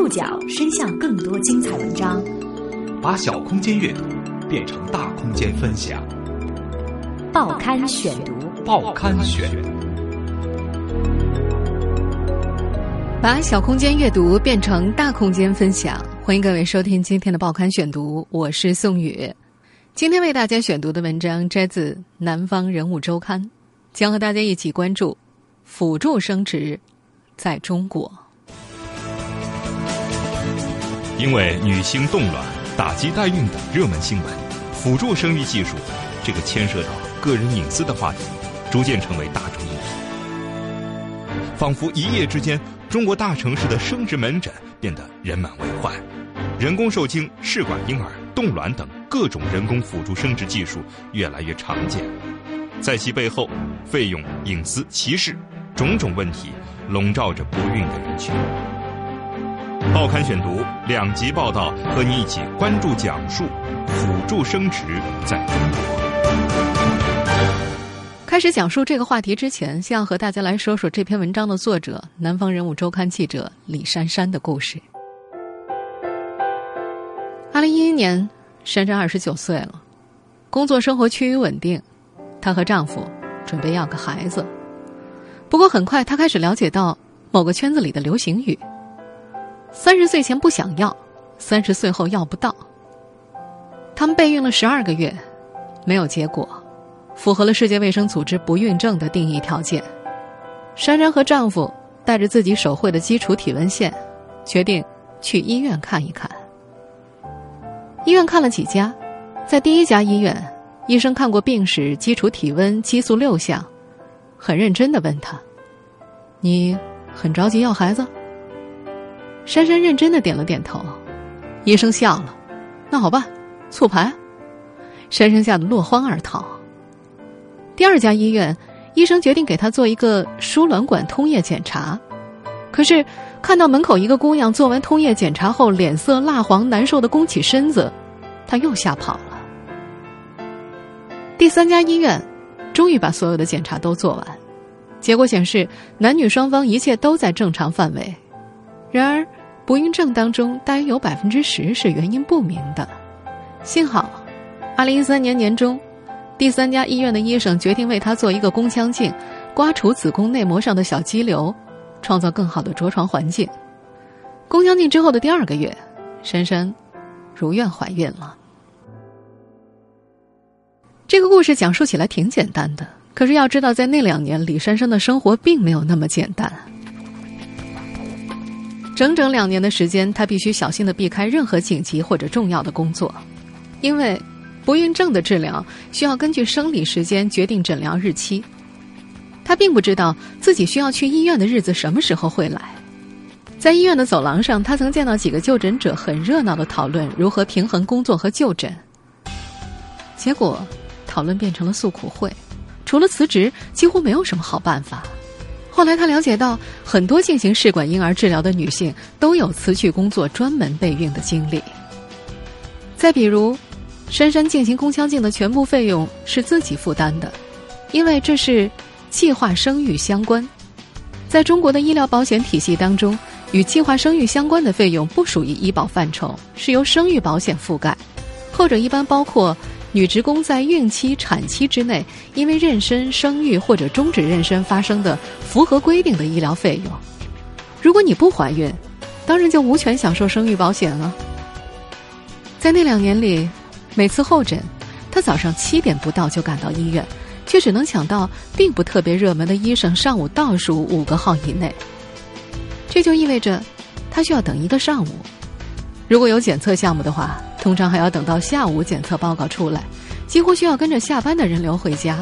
触角伸向更多精彩文章，把小空间阅读变成大空间分享。报刊选读，报刊选，把小空间阅读变成大空间分享。欢迎各位收听今天的报刊选读，我是宋宇。今天为大家选读的文章摘自《南方人物周刊》，将和大家一起关注辅助生殖在中国。因为女性冻卵、打击代孕等热门新闻，辅助生育技术这个牵涉到个人隐私的话题，逐渐成为大众议题。仿佛一夜之间，中国大城市的生殖门诊变得人满为患，人工受精、试管婴儿、冻卵等各种人工辅助生殖技术越来越常见，在其背后，费用、隐私、歧视种种问题笼罩着不孕的人群。报刊选读两集报道，和你一起关注讲述辅助生殖在中国。开始讲述这个话题之前，先要和大家来说说这篇文章的作者——南方人物周刊记者李珊珊的故事。二零一一年，珊珊二十九岁了，工作生活趋于稳定，她和丈夫准备要个孩子。不过很快，她开始了解到某个圈子里的流行语。三十岁前不想要，三十岁后要不到。他们备孕了十二个月，没有结果，符合了世界卫生组织不孕症的定义条件。珊珊和丈夫带着自己手绘的基础体温线，决定去医院看一看。医院看了几家，在第一家医院，医生看过病史、基础体温、激素六项，很认真的问他：“你很着急要孩子？”珊珊认真的点了点头，医生笑了：“那好吧，促排。”珊珊吓得落荒而逃。第二家医院，医生决定给她做一个输卵管通液检查，可是看到门口一个姑娘做完通液检查后脸色蜡黄、难受的弓起身子，他又吓跑了。第三家医院，终于把所有的检查都做完，结果显示男女双方一切都在正常范围。然而，不孕症当中大约有百分之十是原因不明的。幸好，二零一三年年中，第三家医院的医生决定为她做一个宫腔镜，刮除子宫内膜上的小肌瘤，创造更好的着床环境。宫腔镜之后的第二个月，珊珊如愿怀孕了。这个故事讲述起来挺简单的，可是要知道，在那两年，李珊珊的生活并没有那么简单。整整两年的时间，他必须小心的避开任何紧急或者重要的工作，因为不孕症的治疗需要根据生理时间决定诊疗日期。他并不知道自己需要去医院的日子什么时候会来。在医院的走廊上，他曾见到几个就诊者很热闹的讨论如何平衡工作和就诊。结果，讨论变成了诉苦会，除了辞职，几乎没有什么好办法。后来，他了解到很多进行试管婴儿治疗的女性都有辞去工作专门备孕的经历。再比如，珊珊进行宫腔镜的全部费用是自己负担的，因为这是计划生育相关。在中国的医疗保险体系当中，与计划生育相关的费用不属于医保范畴，是由生育保险覆盖，后者一般包括。女职工在孕期、产期之内，因为妊娠、生育或者终止妊娠发生的符合规定的医疗费用。如果你不怀孕，当然就无权享受生育保险了。在那两年里，每次候诊，她早上七点不到就赶到医院，却只能抢到并不特别热门的医生上午倒数五个号以内。这就意味着，她需要等一个上午。如果有检测项目的话。通常还要等到下午检测报告出来，几乎需要跟着下班的人流回家。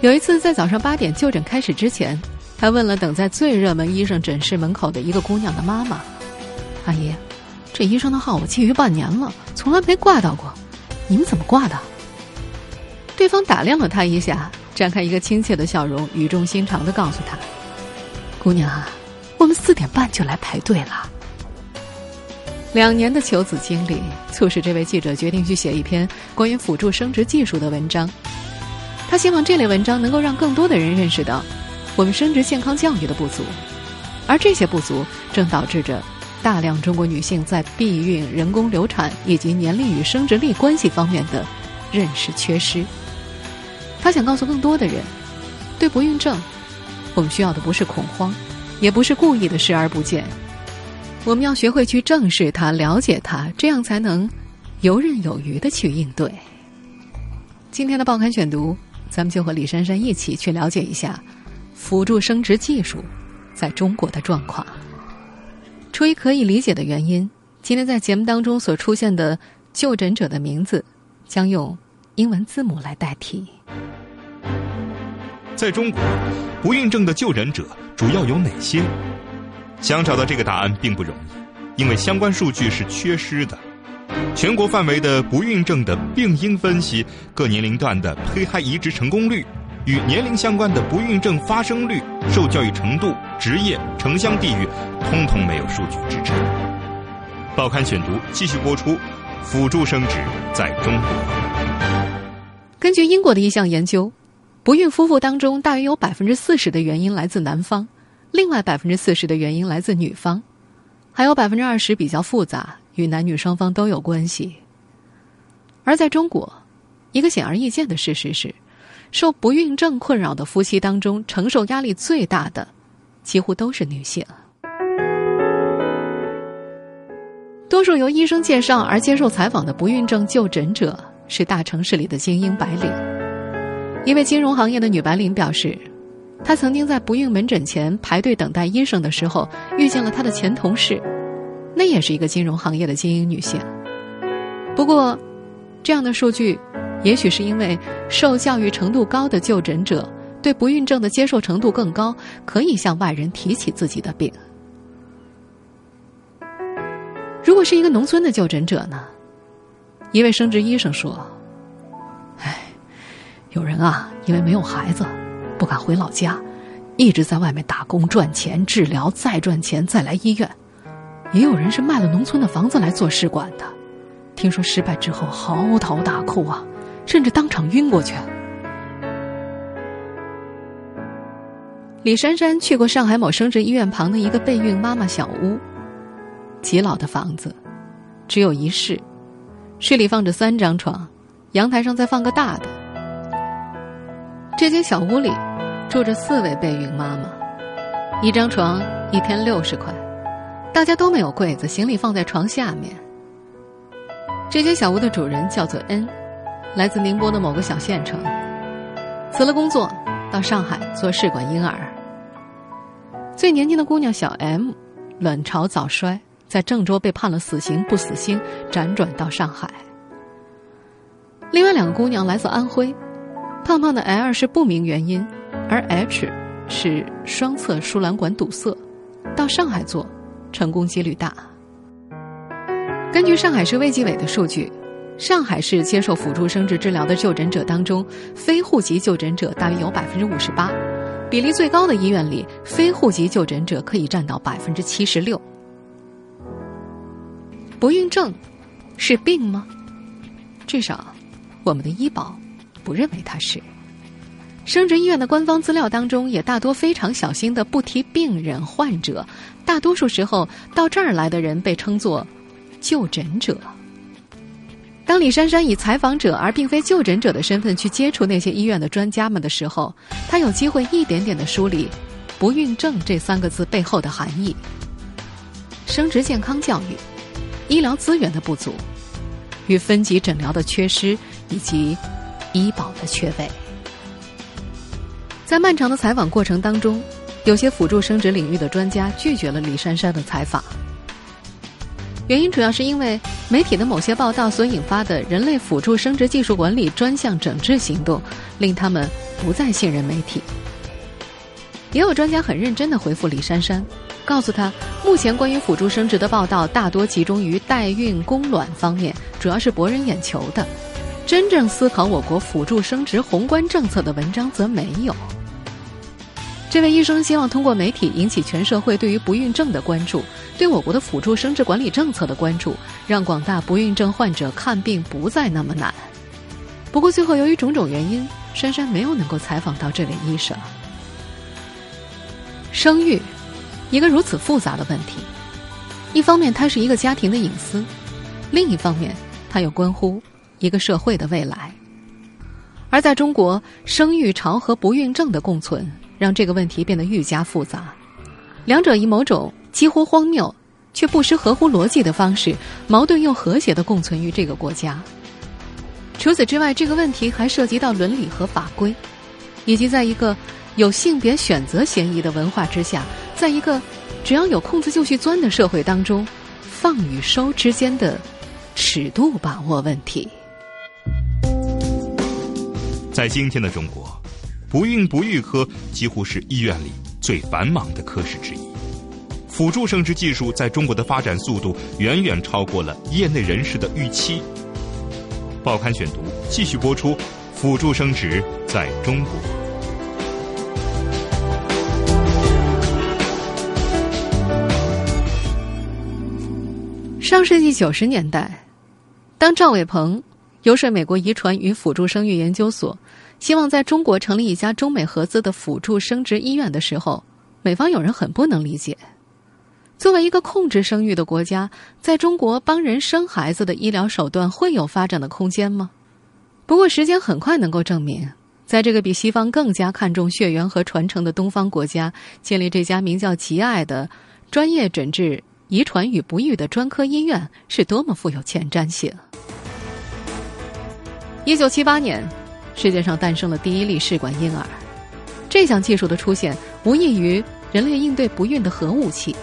有一次在早上八点就诊开始之前，他问了等在最热门医生诊室门口的一个姑娘的妈妈：“阿姨，这医生的号我觊觎半年了，从来没挂到过，你们怎么挂的？”对方打量了他一下，展开一个亲切的笑容，语重心长的告诉他：“姑娘啊，我们四点半就来排队了。”两年的求子经历，促使这位记者决定去写一篇关于辅助生殖技术的文章。他希望这类文章能够让更多的人认识到我们生殖健康教育的不足，而这些不足正导致着大量中国女性在避孕、人工流产以及年龄与生殖力关系方面的认识缺失。他想告诉更多的人，对不孕症，我们需要的不是恐慌，也不是故意的视而不见。我们要学会去正视它、了解它，这样才能游刃有余的去应对。今天的报刊选读，咱们就和李珊珊一起去了解一下辅助生殖技术在中国的状况。出于可以理解的原因，今天在节目当中所出现的就诊者的名字将用英文字母来代替。在中国，不孕症的就诊者主要有哪些？想找到这个答案并不容易，因为相关数据是缺失的。全国范围的不孕症的病因分析、各年龄段的胚胎移植成功率、与年龄相关的不孕症发生率、受教育程度、职业、城乡地域，通通没有数据支撑。报刊选读继续播出：辅助生殖在中国。根据英国的一项研究，不孕夫妇当中大约有百分之四十的原因来自男方。另外百分之四十的原因来自女方，还有百分之二十比较复杂，与男女双方都有关系。而在中国，一个显而易见的事实是，受不孕症困扰的夫妻当中，承受压力最大的几乎都是女性。多数由医生介绍而接受采访的不孕症就诊者是大城市里的精英白领。一位金融行业的女白领表示。她曾经在不孕门诊前排队等待医生的时候，遇见了她的前同事，那也是一个金融行业的精英女性。不过，这样的数据，也许是因为受教育程度高的就诊者对不孕症的接受程度更高，可以向外人提起自己的病。如果是一个农村的就诊者呢？一位生殖医生说：“哎，有人啊，因为没有孩子。”不敢回老家，一直在外面打工赚钱治疗，再赚钱再来医院。也有人是卖了农村的房子来做试管的，听说失败之后嚎啕大哭啊，甚至当场晕过去。李珊珊去过上海某生殖医院旁的一个备孕妈妈小屋，极老的房子，只有一室，室里放着三张床，阳台上再放个大的。这间小屋里。住着四位备孕妈妈，一张床一天六十块，大家都没有柜子，行李放在床下面。这间小屋的主人叫做恩，来自宁波的某个小县城，辞了工作到上海做试管婴儿。最年轻的姑娘小 M，卵巢早衰，在郑州被判了死刑不死心，辗转到上海。另外两个姑娘来自安徽，胖胖的 L 是不明原因。而 H 是双侧输卵管堵塞，到上海做，成功几率大。根据上海市卫计委的数据，上海市接受辅助生殖治疗的就诊者当中，非户籍就诊者大约有百分之五十八，比例最高的医院里，非户籍就诊者可以占到百分之七十六。不孕症是病吗？至少，我们的医保不认为他是。生殖医院的官方资料当中，也大多非常小心的不提病人患者。大多数时候，到这儿来的人被称作就诊者。当李珊珊以采访者而并非就诊者的身份去接触那些医院的专家们的时候，她有机会一点点的梳理“不孕症”这三个字背后的含义：生殖健康教育、医疗资源的不足、与分级诊疗的缺失以及医保的缺位。在漫长的采访过程当中，有些辅助生殖领域的专家拒绝了李珊珊的采访。原因主要是因为媒体的某些报道所引发的人类辅助生殖技术管理专项整治行动，令他们不再信任媒体。也有专家很认真的回复李珊珊，告诉他，目前关于辅助生殖的报道大多集中于代孕、供卵方面，主要是博人眼球的，真正思考我国辅助生殖宏观政策的文章则没有。这位医生希望通过媒体引起全社会对于不孕症的关注，对我国的辅助生殖管理政策的关注，让广大不孕症患者看病不再那么难。不过最后由于种种原因，珊珊没有能够采访到这位医生。生育，一个如此复杂的问题，一方面，它是一个家庭的隐私；另一方面，它又关乎一个社会的未来。而在中国，生育潮和不孕症的共存，让这个问题变得愈加复杂。两者以某种几乎荒谬却不失合乎逻辑的方式，矛盾又和谐的共存于这个国家。除此之外，这个问题还涉及到伦理和法规，以及在一个有性别选择嫌疑的文化之下，在一个只要有空子就去钻的社会当中，放与收之间的尺度把握问题。在今天的中国，不孕不育科几乎是医院里最繁忙的科室之一。辅助生殖技术在中国的发展速度远远超过了业内人士的预期。报刊选读继续播出：辅助生殖在中国。上世纪九十年代，当赵伟鹏游说美国遗传与辅助生育研究所，希望在中国成立一家中美合资的辅助生殖医院的时候，美方有人很不能理解。作为一个控制生育的国家，在中国帮人生孩子的医疗手段会有发展的空间吗？不过，时间很快能够证明，在这个比西方更加看重血缘和传承的东方国家，建立这家名叫“吉爱”的专业诊治遗传与不育的专科医院，是多么富有前瞻性。一九七八年，世界上诞生了第一例试管婴儿，这项技术的出现，无异于人类应对不孕的核武器。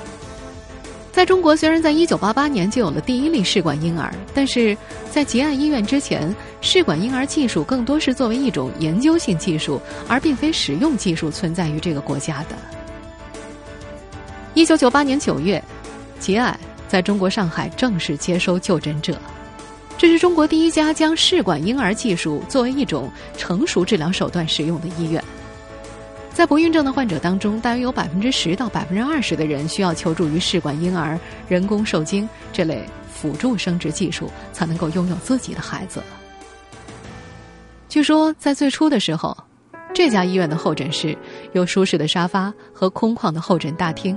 在中国，虽然在一九八八年就有了第一例试管婴儿，但是在吉爱医院之前，试管婴儿技术更多是作为一种研究性技术，而并非实用技术存在于这个国家的。一九九八年九月，吉爱在中国上海正式接收就诊者，这是中国第一家将试管婴儿技术作为一种成熟治疗手段使用的医院。在不孕症的患者当中，大约有百分之十到百分之二十的人需要求助于试管婴儿、人工受精这类辅助生殖技术，才能够拥有自己的孩子。据说，在最初的时候，这家医院的候诊室有舒适的沙发和空旷的候诊大厅，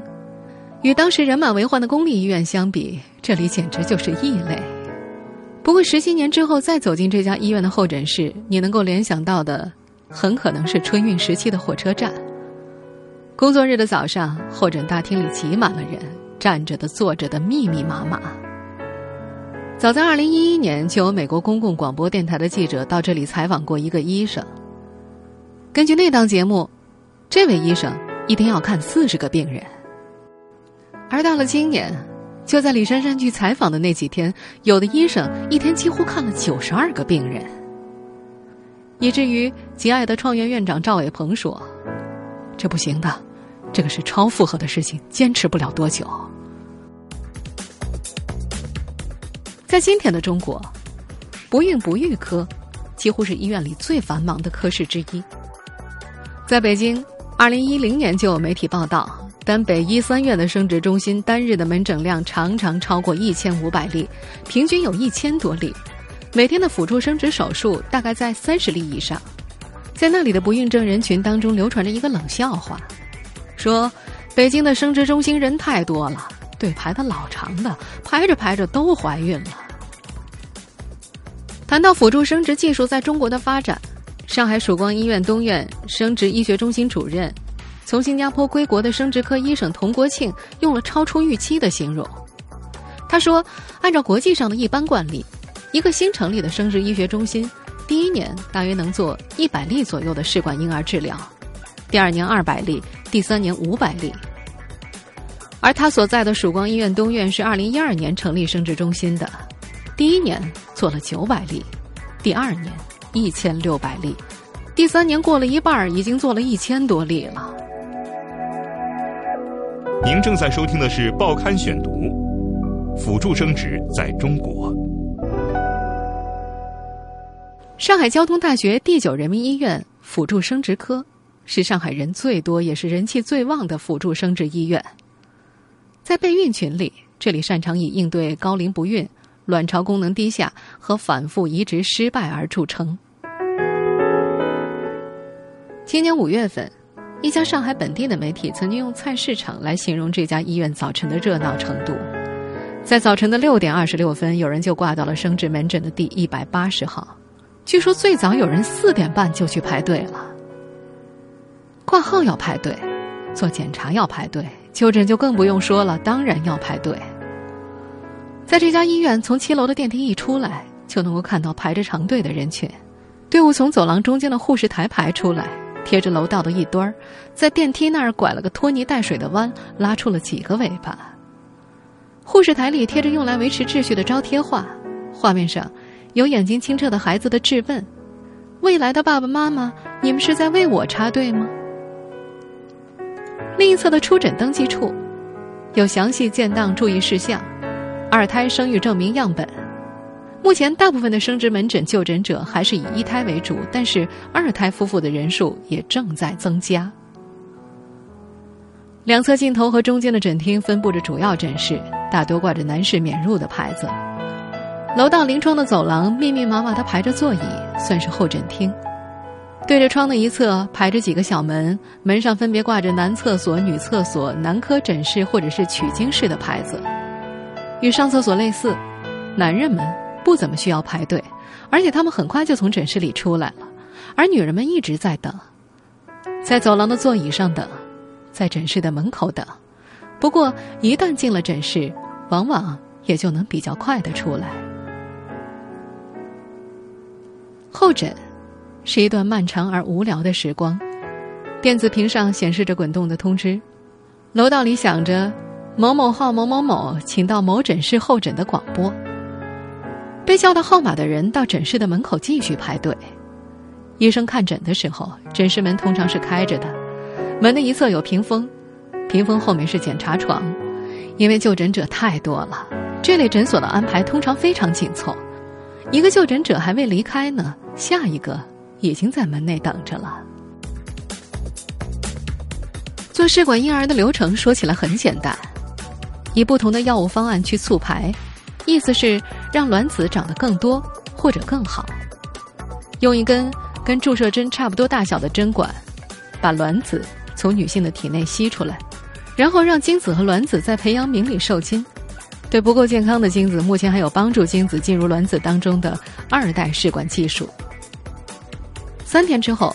与当时人满为患的公立医院相比，这里简直就是异类。不过，十七年之后再走进这家医院的候诊室，你能够联想到的。很可能是春运时期的火车站。工作日的早上，候诊大厅里挤满了人，站着的、坐着的，密密麻麻。早在2011年，就有美国公共广播电台的记者到这里采访过一个医生。根据那档节目，这位医生一天要看四十个病人。而到了今年，就在李珊珊去采访的那几天，有的医生一天几乎看了九十二个病人。以至于吉爱的创院院长赵伟鹏说：“这不行的，这个是超负荷的事情，坚持不了多久。”在今天的中国，不孕不育科几乎是医院里最繁忙的科室之一。在北京，二零一零年就有媒体报道，单北医三院的生殖中心单日的门诊量常常超过一千五百例，平均有一千多例。每天的辅助生殖手术大概在三十例以上，在那里的不孕症人群当中流传着一个冷笑话，说北京的生殖中心人太多了，队排的老长的，排着排着都怀孕了。谈到辅助生殖技术在中国的发展，上海曙光医院东院生殖医学中心主任、从新加坡归国的生殖科医生童国庆用了“超出预期”的形容。他说：“按照国际上的一般惯例。”一个新成立的生殖医学中心，第一年大约能做一百例左右的试管婴儿治疗，第二年二百例，第三年五百例。而他所在的曙光医院东院是二零一二年成立生殖中心的，第一年做了九百例，第二年一千六百例，第三年过了一半，已经做了一千多例了。您正在收听的是《报刊选读》，辅助生殖在中国。上海交通大学第九人民医院辅助生殖科是上海人最多也是人气最旺的辅助生殖医院。在备孕群里，这里擅长以应对高龄不孕、卵巢功能低下和反复移植失败而著称。今年五月份，一家上海本地的媒体曾经用“菜市场”来形容这家医院早晨的热闹程度。在早晨的六点二十六分，有人就挂到了生殖门诊的第一百八十号。据说最早有人四点半就去排队了。挂号要排队，做检查要排队，就诊就更不用说了，当然要排队。在这家医院，从七楼的电梯一出来，就能够看到排着长队的人群。队伍从走廊中间的护士台排出来，贴着楼道的一端儿，在电梯那儿拐了个拖泥带水的弯，拉出了几个尾巴。护士台里贴着用来维持秩序的招贴画，画面上有眼睛清澈的孩子的质问：“未来的爸爸妈妈，你们是在为我插队吗？”另一侧的出诊登记处，有详细建档注意事项。二胎生育证明样本。目前，大部分的生殖门诊就诊者还是以一胎为主，但是二胎夫妇的人数也正在增加。两侧镜头和中间的诊厅分布着主要诊室，大多挂着男士免入的牌子。楼道临窗的走廊密密麻麻的排着座椅，算是候诊厅。对着窗的一侧排着几个小门，门上分别挂着男厕所、女厕所、男科诊室或者是取经室的牌子。与上厕所类似，男人们不怎么需要排队，而且他们很快就从诊室里出来了，而女人们一直在等，在走廊的座椅上等，在诊室的门口等。不过一旦进了诊室，往往也就能比较快的出来。候诊是一段漫长而无聊的时光，电子屏上显示着滚动的通知，楼道里响着。某某号某某某，请到某诊室候诊的广播。被叫到号码的人到诊室的门口继续排队。医生看诊的时候，诊室门通常是开着的，门的一侧有屏风，屏风后面是检查床。因为就诊者太多了，这类诊所的安排通常非常紧凑。一个就诊者还未离开呢，下一个已经在门内等着了。做试管婴儿的流程说起来很简单。以不同的药物方案去促排，意思是让卵子长得更多或者更好。用一根跟注射针差不多大小的针管，把卵子从女性的体内吸出来，然后让精子和卵子在培养皿里受精。对不够健康的精子，目前还有帮助精子进入卵子当中的二代试管技术。三天之后，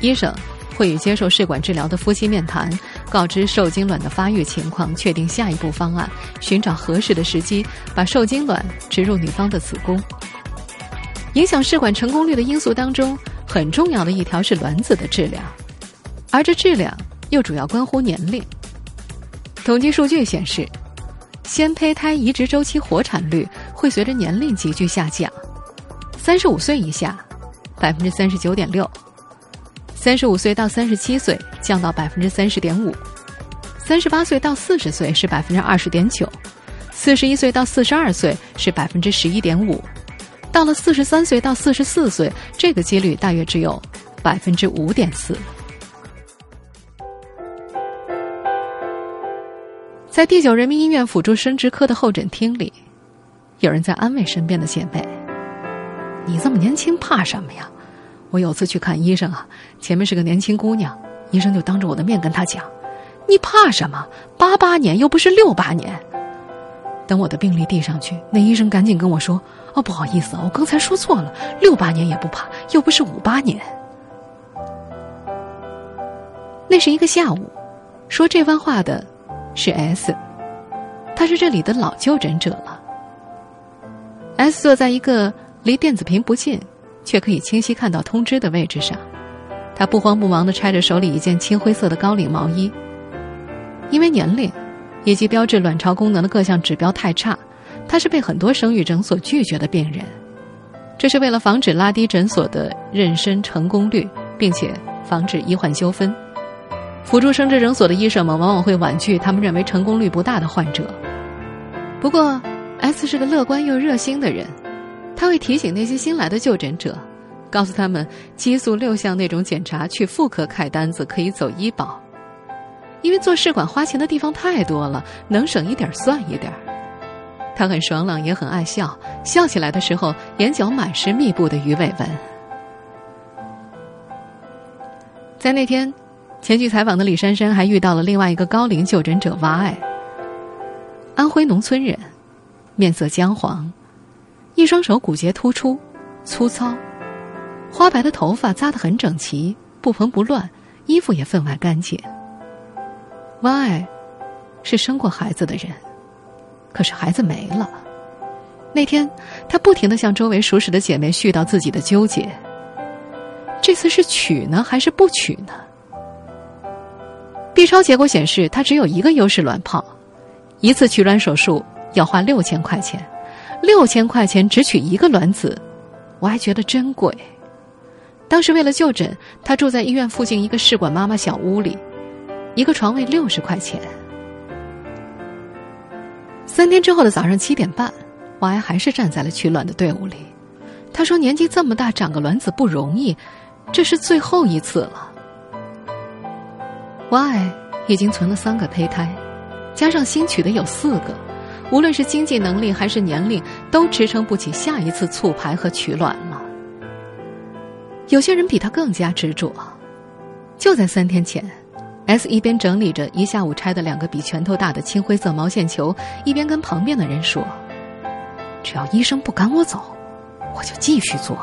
医生会与接受试管治疗的夫妻面谈。告知受精卵的发育情况，确定下一步方案，寻找合适的时机，把受精卵植入女方的子宫。影响试管成功率的因素当中，很重要的一条是卵子的质量，而这质量又主要关乎年龄。统计数据显示，先胚胎移植周期活产率会随着年龄急剧下降，三十五岁以下，百分之三十九点六。三十五岁到三十七岁降到百分之三十点五，三十八岁到四十岁是百分之二十点九，四十一岁到四十二岁是百分之十一点五，到了四十三岁到四十四岁，这个几率大约只有百分之五点四。在第九人民医院辅助生殖科的候诊厅里，有人在安慰身边的姐妹：“你这么年轻，怕什么呀？”我有次去看医生啊，前面是个年轻姑娘，医生就当着我的面跟她讲：“你怕什么？八八年又不是六八年。”等我的病历递上去，那医生赶紧跟我说：“哦，不好意思，我刚才说错了，六八年也不怕，又不是五八年。”那是一个下午，说这番话的是 S，他是这里的老就诊者了。S 坐在一个离电子屏不近。却可以清晰看到通知的位置上，他不慌不忙地拆着手里一件青灰色的高领毛衣。因为年龄，以及标志卵巢功能的各项指标太差，他是被很多生育诊所拒绝的病人。这是为了防止拉低诊所的妊娠成功率，并且防止医患纠纷。辅助生殖诊所的医生们往往会婉拒他们认为成功率不大的患者。不过，S 是个乐观又热心的人。他会提醒那些新来的就诊者，告诉他们激素六项那种检查去妇科开单子可以走医保，因为做试管花钱的地方太多了，能省一点算一点。他很爽朗，也很爱笑，笑起来的时候眼角满是密布的鱼尾纹。在那天，前去采访的李珊珊还遇到了另外一个高龄就诊者 Y，安徽农村人，面色姜黄，一双手骨节突出，粗糙，花白的头发扎得很整齐，不蓬不乱，衣服也分外干净。王爱是生过孩子的人，可是孩子没了。那天，她不停的向周围熟识的姐妹絮叨自己的纠结。这次是取呢，还是不取呢？B 超结果显示，她只有一个优势卵泡，一次取卵手术要花六千块钱，六千块钱只取一个卵子，我还觉得真贵。当时为了就诊，她住在医院附近一个试管妈妈小屋里。一个床位六十块钱。三天之后的早上七点半，王爱还是站在了取卵的队伍里。他说：“年纪这么大，长个卵子不容易，这是最后一次了。”王爱已经存了三个胚胎，加上新取的有四个，无论是经济能力还是年龄，都支撑不起下一次促排和取卵了。有些人比他更加执着，就在三天前。S 一边整理着一下午拆的两个比拳头大的青灰色毛线球，一边跟旁边的人说：“只要医生不赶我走，我就继续做。”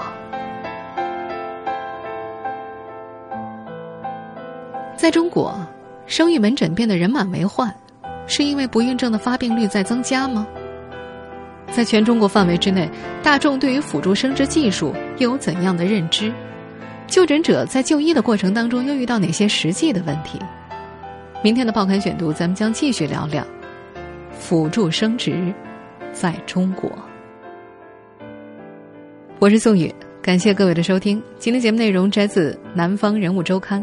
在中国，生育门诊变得人满为患，是因为不孕症的发病率在增加吗？在全中国范围之内，大众对于辅助生殖技术又有怎样的认知？就诊者在就医的过程当中又遇到哪些实际的问题？明天的报刊选读，咱们将继续聊聊辅助生殖在中国。我是宋宇，感谢各位的收听。今天节目内容摘自《南方人物周刊》，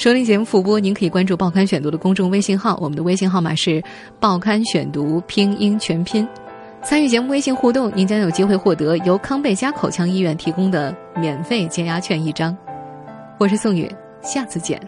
收听节目复播，您可以关注报刊选读的公众微信号，我们的微信号码是“报刊选读拼音全拼”。参与节目微信互动，您将有机会获得由康贝佳口腔医院提供的免费减压券一张。我是宋宇，下次见。